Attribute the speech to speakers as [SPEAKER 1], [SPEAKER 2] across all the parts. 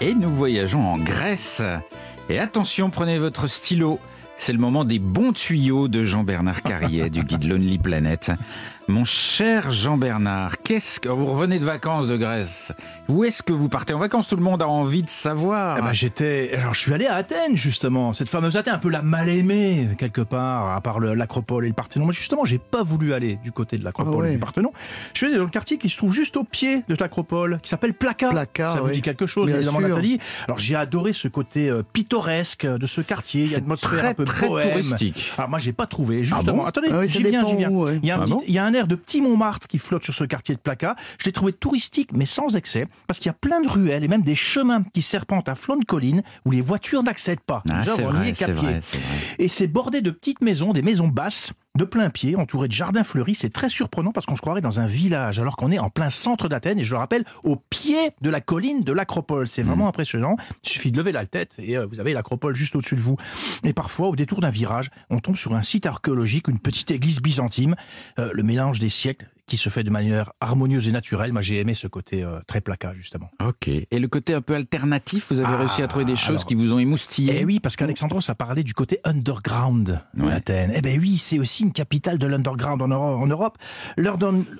[SPEAKER 1] et nous voyageons en Grèce. Et attention, prenez votre stylo. C'est le moment des bons tuyaux de Jean-Bernard Carrier du guide Lonely Planet. Mon cher Jean-Bernard, qu'est-ce que vous revenez de vacances de Grèce Où est-ce que vous partez? En vacances Tout le monde a envie de savoir.
[SPEAKER 2] Ah bah j'étais, alors je suis allé à Athènes justement, cette fameuse Athènes, un peu la mal aimée quelque part, à part le- l'Acropole et le Parthénon. Moi justement, j'ai pas voulu aller du côté de l'Acropole
[SPEAKER 3] Ah ouais.
[SPEAKER 2] et du Parthénon. Je suis allé dans le quartier qui se trouve juste au pied de l'Acropole, qui s'appelle Plaka.
[SPEAKER 3] Plaka,
[SPEAKER 2] Ça vous
[SPEAKER 3] oui.
[SPEAKER 2] dit quelque chose,
[SPEAKER 3] Bien
[SPEAKER 2] évidemment,
[SPEAKER 3] sûr.
[SPEAKER 2] Nathalie? Alors j'ai adoré ce côté euh, pittoresque de ce quartier. Il y a une atmosphère
[SPEAKER 1] très,
[SPEAKER 2] un peu
[SPEAKER 1] très
[SPEAKER 2] bohème.
[SPEAKER 1] touristique.
[SPEAKER 2] Alors moi j'ai pas trouvé. Justement,
[SPEAKER 1] bon?
[SPEAKER 2] Attendez,
[SPEAKER 3] Ah oui,
[SPEAKER 2] j'y viens, j'y viens.
[SPEAKER 3] où, ouais.
[SPEAKER 2] Il y a un
[SPEAKER 1] Ah
[SPEAKER 2] petit-
[SPEAKER 1] bon?
[SPEAKER 2] il y a un air de petit Montmartre qui flotte sur ce quartier de Plaka. Je l'ai trouvé touristique, mais sans excès, parce qu'il y a plein de ruelles et même des chemins qui serpentent à flanc de colline où les voitures n'accèdent pas.
[SPEAKER 1] Ah,
[SPEAKER 2] on y
[SPEAKER 1] vrai,
[SPEAKER 2] est
[SPEAKER 1] vrai, vrai.
[SPEAKER 2] Et c'est bordé de petites maisons, des maisons basses, de plein pied, entourées de jardins fleuris. C'est très surprenant parce qu'on se croirait dans un village, alors qu'on est en plein centre d'Athènes, et je le rappelle, au pied de la colline de l'Acropole. C'est vraiment impressionnant. Il suffit de lever la tête et euh, vous avez l'Acropole juste au-dessus de vous. Et parfois, au détour d'un virage, on tombe sur un site archéologique, une petite église byzantine, euh, le mélange des siècles qui se fait de manière harmonieuse et naturelle. Moi, j'ai aimé ce côté euh, très placa, justement.
[SPEAKER 1] Ok. Et le côté un peu alternatif, vous avez
[SPEAKER 2] Ah,
[SPEAKER 1] réussi à trouver des choses
[SPEAKER 2] alors-
[SPEAKER 1] qui vous ont émoustillé?
[SPEAKER 2] Eh oui, parce qu'Alexandros a parlé du côté underground
[SPEAKER 1] Ouais.
[SPEAKER 2] d'Athènes. Eh ben oui, c'est aussi une capitale de l'underground en Euro- en Europe.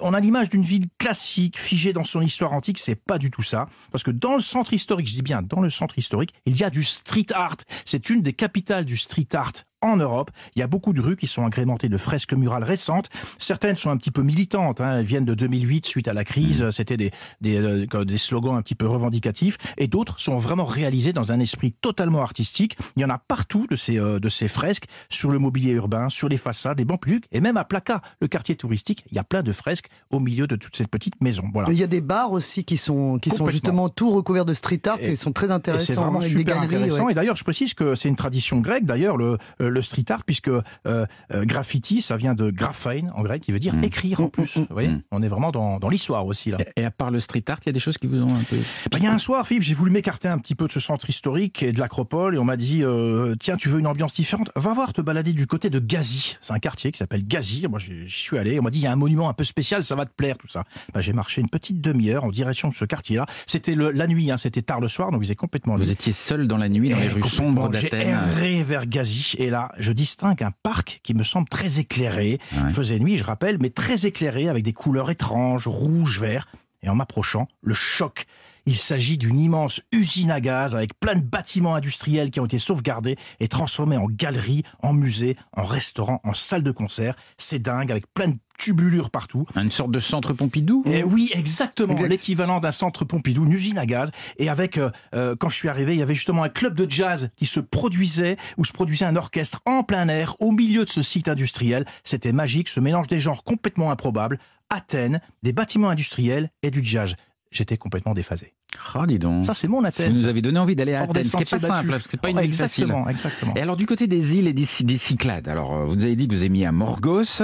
[SPEAKER 2] On a l'image d'une ville classique, figée dans son histoire antique. C'est pas du tout ça. Parce que dans le centre historique, je dis bien dans le centre historique, il y a du street art. C'est une des capitales du street art en Europe. Il y a beaucoup de rues qui sont agrémentées de fresques murales récentes. Certaines sont un petit peu militantes. hein. Elles viennent de 2008 suite à la crise. C'était des, des, euh, des slogans un petit peu revendicatifs. Et d'autres sont vraiment réalisées dans un esprit totalement artistique. Il y en a partout de ces, euh, de ces fresques sur le mobilier urbain, sur les façades, les publics et même à Plaka, le quartier touristique. Il y a plein de fresques au milieu de toutes ces petites maisons. Voilà.
[SPEAKER 3] Il y a des bars aussi qui sont, qui sont justement tout recouverts de street art et,
[SPEAKER 2] Et-
[SPEAKER 3] sont très
[SPEAKER 2] Et c'est
[SPEAKER 3] intéressants.
[SPEAKER 2] vraiment
[SPEAKER 3] des
[SPEAKER 2] super
[SPEAKER 3] galeries,
[SPEAKER 2] intéressant.
[SPEAKER 3] ouais.
[SPEAKER 2] Et d'ailleurs, je précise que c'est une tradition grecque, d'ailleurs, le, euh, le street art, puisque euh, euh, graffiti, ça vient de graphein en grec, qui veut dire
[SPEAKER 1] Mm.
[SPEAKER 2] écrire en plus. Vous voyez,
[SPEAKER 1] Mm.
[SPEAKER 2] on est vraiment dans, dans l'histoire aussi là.
[SPEAKER 1] Et à part le street art, il y a des choses qui vous ont un peu.
[SPEAKER 2] Bah, Il y a un soir, Philippe, j'ai voulu m'écarter un petit peu de ce centre historique et de l'acropole, et on m'a dit euh, tiens, tu veux une ambiance différente? Va voir te balader du côté de Gazi. C'est un quartier qui s'appelle Gazi. Moi, j'y suis allé. On m'a dit il y a un monument un peu spécial, ça va te plaire tout ça. Bah, j'ai marché une petite demi-heure en direction de ce quartier-là. C'était la nuit, hein, c'était tard le soir, donc vous êtes complètement
[SPEAKER 1] Vous étiez seul dans la nuit dans les
[SPEAKER 2] Eh,
[SPEAKER 1] rues sombres
[SPEAKER 2] J'ai
[SPEAKER 1] d'Athènes.
[SPEAKER 2] erré vers Gazi et là, je distingue un parc qui me semble très éclairé.
[SPEAKER 1] Ouais.
[SPEAKER 2] Il faisait nuit, je rappelle, mais très éclairé avec des couleurs étranges, rouge, vert. Et en m'approchant, le choc. Il s'agit d'une immense usine à gaz avec plein de bâtiments industriels qui ont été sauvegardés et transformés en galeries, en musées, en restaurants, en salles de concert. C'est dingue avec plein de tubulures partout.
[SPEAKER 1] Une sorte de centre Pompidou
[SPEAKER 2] Et oui, exactement,
[SPEAKER 3] Exact.
[SPEAKER 2] l'équivalent d'un centre Pompidou, une usine à gaz. Et avec, euh, euh, quand je suis arrivé, il y avait justement un club de jazz qui se produisait, où se produisait un orchestre en plein air, au milieu de ce site industriel. C'était magique, ce mélange des genres complètement improbable. Athènes, des bâtiments industriels et du jazz. J'étais complètement déphasé.
[SPEAKER 1] Ah, dis donc.
[SPEAKER 2] Ça, c'est mon
[SPEAKER 1] Ça
[SPEAKER 2] Athènes.
[SPEAKER 1] nous avait donné envie d'aller à
[SPEAKER 2] Hors
[SPEAKER 1] Athènes, ce qui n'est pas simple, parce que c'est pas une
[SPEAKER 2] Oh,
[SPEAKER 1] ville facile.
[SPEAKER 2] exactement, exactement.
[SPEAKER 1] Et alors du côté des îles et des, des Cyclades, alors euh, vous avez dit que vous aimiez à Morgos,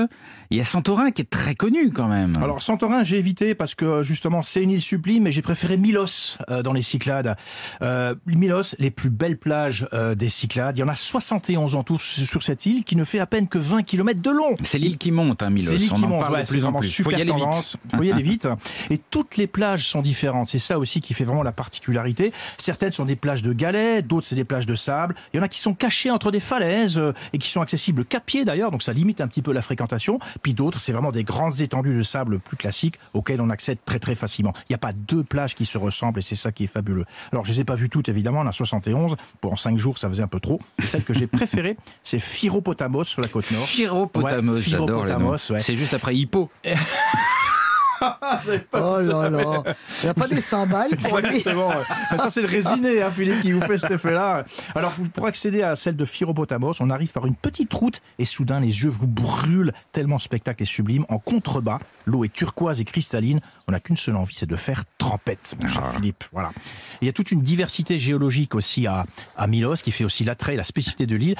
[SPEAKER 1] il y a Santorin qui est très connu quand même.
[SPEAKER 2] Alors Santorin, j'ai évité parce que justement c'est une île sublime, mais j'ai préféré Milos euh, dans les Cyclades. Euh, Milos, les plus belles plages euh, des Cyclades. Il y en a 71 en tout sur cette île qui ne fait à peine que 20 km de long.
[SPEAKER 1] c'est l'île qui monte, hein, Milos.
[SPEAKER 2] C'est l'île qui monte, ouais,
[SPEAKER 1] plus en plus.
[SPEAKER 2] super
[SPEAKER 1] Faut y aller vite.
[SPEAKER 2] tendance. Faut y aller vite. Et toutes les plages sont différentes. C'est ça aussi qui fait vraiment la particularité. Certaines sont des plages de galets, d'autres c'est des plages de sable. Il y en a qui sont cachées entre des falaises euh, et qui sont accessibles qu'à pied d'ailleurs, donc ça limite un petit peu la fréquentation. Puis d'autres, c'est vraiment des grandes étendues de sable plus classiques auxquelles on accède très très facilement. Il n'y a pas deux plages qui se ressemblent et c'est ça qui est fabuleux. Alors je les ai pas vues toutes évidemment, on a 71. Pour en 5 jours, ça faisait un peu trop. Et celle que j'ai préférée, c'est Phiropotamos sur la côte nord.
[SPEAKER 1] Phiropotamos,
[SPEAKER 2] Ouais,
[SPEAKER 1] j'adore
[SPEAKER 2] ouais.
[SPEAKER 1] C'est juste après Hippo.
[SPEAKER 3] Oh là là. Il n'y a pas des cymbales pour lui.
[SPEAKER 2] Exactement. ouais. Ça, c'est le résiné, hein, Philippe, qui vous fait cet effet-là. Alors, pour- pour accéder à celle de Phiropotamos, on arrive par une petite route et soudain, les yeux vous brûlent tellement le spectacle est sublime. En contrebas, l'eau est turquoise et cristalline. On n'a qu'une seule envie, c'est de faire trempette, mon cher
[SPEAKER 1] Ah.
[SPEAKER 2] Philippe. Voilà. Il y a toute une diversité géologique aussi à, à Milos, qui fait aussi l'attrait, la spécificité de l'île.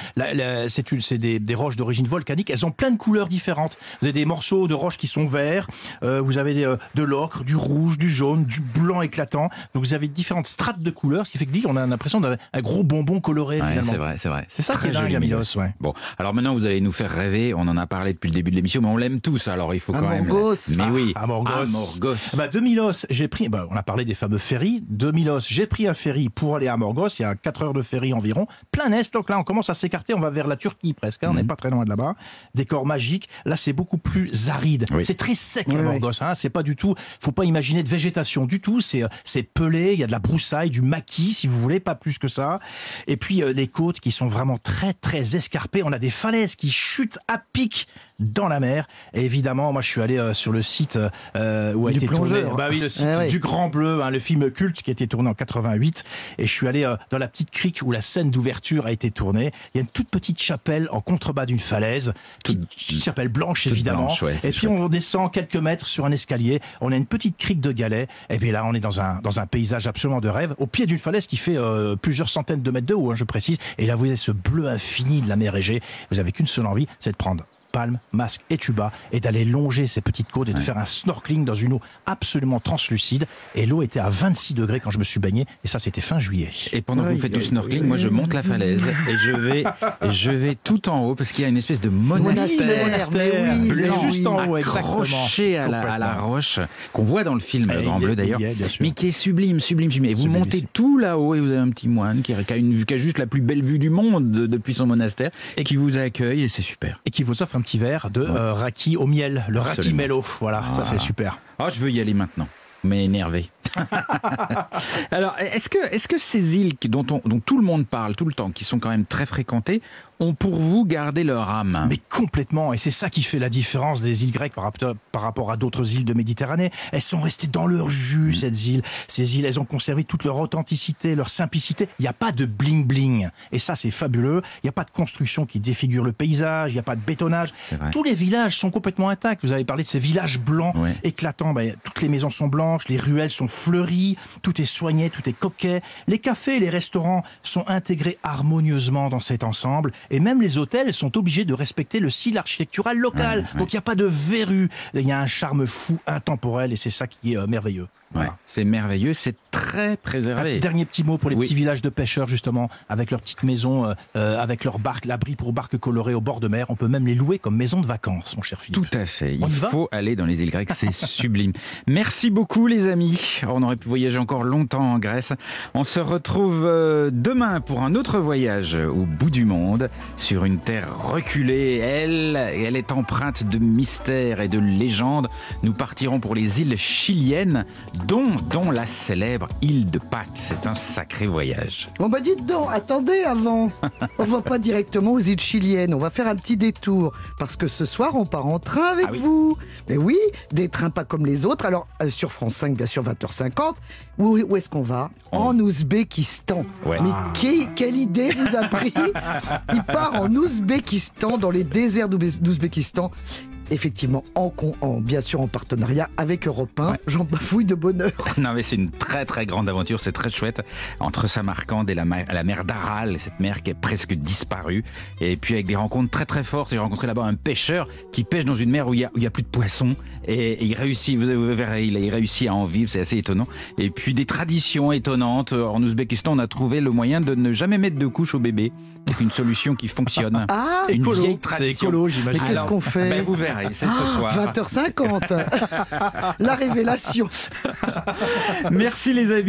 [SPEAKER 2] C'est des, des roches d'origine volcanique. Elles ont plein de couleurs différentes. Vous avez des morceaux de roches qui sont verts. euh, vous avez avez euh, de l'ocre, du rouge, du jaune, du blanc éclatant. Donc vous avez différentes strates de couleurs, ce qui fait que l'île, on a l'impression d'avoir un gros bonbon coloré
[SPEAKER 1] Ouais, c'est vrai, c'est vrai.
[SPEAKER 2] C'est ça
[SPEAKER 1] très
[SPEAKER 2] qui est
[SPEAKER 1] joli,
[SPEAKER 2] à
[SPEAKER 1] Milos.
[SPEAKER 2] Ouais.
[SPEAKER 1] Bon, alors maintenant vous allez nous faire rêver. On en a parlé depuis le début de l'émission, mais on l'aime tous. Alors il faut quand
[SPEAKER 3] Amorgos.
[SPEAKER 1] même. Mais oui,
[SPEAKER 2] Amorgos.
[SPEAKER 1] Amorgos.
[SPEAKER 2] Bah, de Milos, j'ai pris, bah, on a parlé des fameux ferries. De Milos, j'ai pris un ferry pour aller à Morgos. Il y a 4 heures de ferry environ. Plein est. Donc là, on commence à s'écarter. On va vers la Turquie presque. hein. On n'est pas très loin de là-bas. Décor magique. Là, c'est beaucoup plus aride.
[SPEAKER 1] Oui.
[SPEAKER 2] C'est très sec
[SPEAKER 3] Oui,
[SPEAKER 2] à
[SPEAKER 3] oui.
[SPEAKER 2] Morgos. Hein. C'est pas du tout, faut pas imaginer de végétation du tout. C'est, euh, c'est pelé. Il y a de la broussaille, du maquis, si vous voulez, pas plus que ça. Et puis, euh, les côtes qui sont vraiment très, très escarpées. On a des falaises qui chutent à pic dans la mer. Et évidemment, moi, je suis allé euh, sur le site euh, où a
[SPEAKER 3] Du
[SPEAKER 2] été tourné. Bah oui, le site
[SPEAKER 3] Ah ouais.
[SPEAKER 2] du Grand Bleu, hein, le film culte qui a été tourné en 88. Et je suis allé euh, dans la petite crique où la scène d'ouverture a été tournée. Il y a une toute petite chapelle en contrebas d'une falaise, qui, petite chapelle blanche
[SPEAKER 1] toute
[SPEAKER 2] évidemment.
[SPEAKER 1] blanche, ouais,
[SPEAKER 2] et puis
[SPEAKER 1] chouette.
[SPEAKER 2] on descend quelques mètres sur un escalier. On a une petite crique de galets. Et bien là, on est dans un dans un paysage absolument de rêve, au pied d'une falaise qui fait euh, plusieurs centaines de mètres de haut, hein, je précise. Et là, vous avez ce bleu infini de la mer Égée. Vous avez qu'une seule envie, c'est de prendre palme, masque et tuba et d'aller longer ces petites côtes et de faire un snorkeling dans une eau absolument translucide. Et l'eau était à 26 degrés quand je me suis baigné et ça c'était fin juillet.
[SPEAKER 1] Et pendant que vous faites du snorkeling, moi je monte la falaise et je vais, je vais tout en haut parce qu'il y a une espèce de monastère.
[SPEAKER 3] Oui,
[SPEAKER 2] bleu juste en haut,
[SPEAKER 1] accroché à la, à la roche qu'on voit dans le film
[SPEAKER 2] Eh,
[SPEAKER 1] Le Grand Bleu d'ailleurs, mais qui est sublime, sublime, sublime. Et vous
[SPEAKER 2] Sublime
[SPEAKER 1] montez
[SPEAKER 2] ici.
[SPEAKER 1] tout là-haut et vous avez un petit moine qui a, une, qui a juste la plus belle vue du monde de- depuis son monastère et qui vous accueille et c'est super.
[SPEAKER 2] Et qui vous offre un petit verre de euh, raki au miel, le raki mello. Voilà, ça c'est super.
[SPEAKER 1] Ah, je veux y aller maintenant. Mais énervé. Alors, est-ce que, est-ce que ces îles dont, on- dont tout le monde parle tout le temps, qui sont quand même très fréquentées, ont pour vous gardé leur âme?
[SPEAKER 2] Mais complètement, et c'est ça qui fait la différence des îles grecques par rapport, par rapport à d'autres îles de Méditerranée. Elles sont restées dans leur jus, ces îles. Ces îles, elles ont conservé toute leur authenticité, leur simplicité. Il n'y a pas de bling-bling. Et ça, c'est fabuleux. Il n'y a pas de construction qui défigure le paysage, il n'y a pas de bétonnage. Tous les villages sont complètement intacts. Vous avez parlé de ces villages blancs éclatants. Ben, toutes les maisons sont blanches, les ruelles sont fleuries, tout est soigné, tout est coquet. Les cafés et les restaurants sont intégrés harmonieusement dans cet ensemble. Et même les hôtels sont obligés de respecter le style architectural local.
[SPEAKER 1] Ouais, ouais.
[SPEAKER 2] Donc il n'y a pas de verrues. Il y a un charme fou, intemporel, et c'est ça qui est euh, merveilleux. Voilà.
[SPEAKER 1] Ouais, c'est merveilleux, c'est très préservé.
[SPEAKER 2] Un dernier petit mot pour les
[SPEAKER 1] Oui.
[SPEAKER 2] petits villages de pêcheurs, justement, avec leurs petites maisons, euh, euh, avec leurs barques, l'abri pour barques colorées au bord de mer. On peut même les louer comme maisons de vacances, mon cher Philippe.
[SPEAKER 1] Tout à fait. Il faut aller dans les îles grecques, c'est sublime. Merci beaucoup les amis. On aurait pu voyager encore longtemps en Grèce. On se retrouve euh, demain pour un autre voyage au bout du monde, sur une terre reculée. Elle, elle est empreinte de mystères et de légendes. Nous partirons pour les îles chiliennes, dont, dont la célèbre île de Pâques. C'est un sacré voyage.
[SPEAKER 3] Bon bah dites donc, attendez avant. On va pas directement aux îles chiliennes, on va faire un petit détour. Parce que ce soir, on part en train avec
[SPEAKER 1] Ah oui.
[SPEAKER 3] vous. Mais oui, des trains pas comme les autres. Alors, euh, sur France 5, bien sûr, 20h50. Où, où est-ce qu'on va En Ouzbékistan.
[SPEAKER 1] Ouais.
[SPEAKER 3] Mais qui- quelle idée vous a pris Il part en Ouzbékistan, dans les déserts d'Ouzbé- d'Ouzbékistan. Effectivement, en, en- bien sûr en partenariat avec Europe 1.
[SPEAKER 1] Ouais.
[SPEAKER 3] J'en bafouille de bonheur.
[SPEAKER 1] Non, mais c'est une très très grande aventure, c'est très chouette. Entre Samarcande et la mer, la mer d'Aral, cette mer qui est presque disparue. Et puis avec des rencontres très très fortes. J'ai rencontré là-bas un pêcheur qui pêche dans une mer où il y a, où il y a plus de poissons. Et, et il réussit, vous verrez, il, il réussit à en vivre, c'est assez étonnant. Et puis des traditions étonnantes. En Ouzbékistan, on a trouvé le moyen de ne jamais mettre de couche au bébé. C'est une solution qui fonctionne.
[SPEAKER 3] Ah,
[SPEAKER 1] une
[SPEAKER 2] écolo,
[SPEAKER 1] vieille
[SPEAKER 2] c'est
[SPEAKER 1] tradition.
[SPEAKER 2] écolo,
[SPEAKER 3] Mais qu'est-ce qu'on fait
[SPEAKER 1] ben, Vous verrez, c'est ce
[SPEAKER 3] Ah,
[SPEAKER 1] soir.
[SPEAKER 3] 20h50 La révélation
[SPEAKER 1] Merci les amis.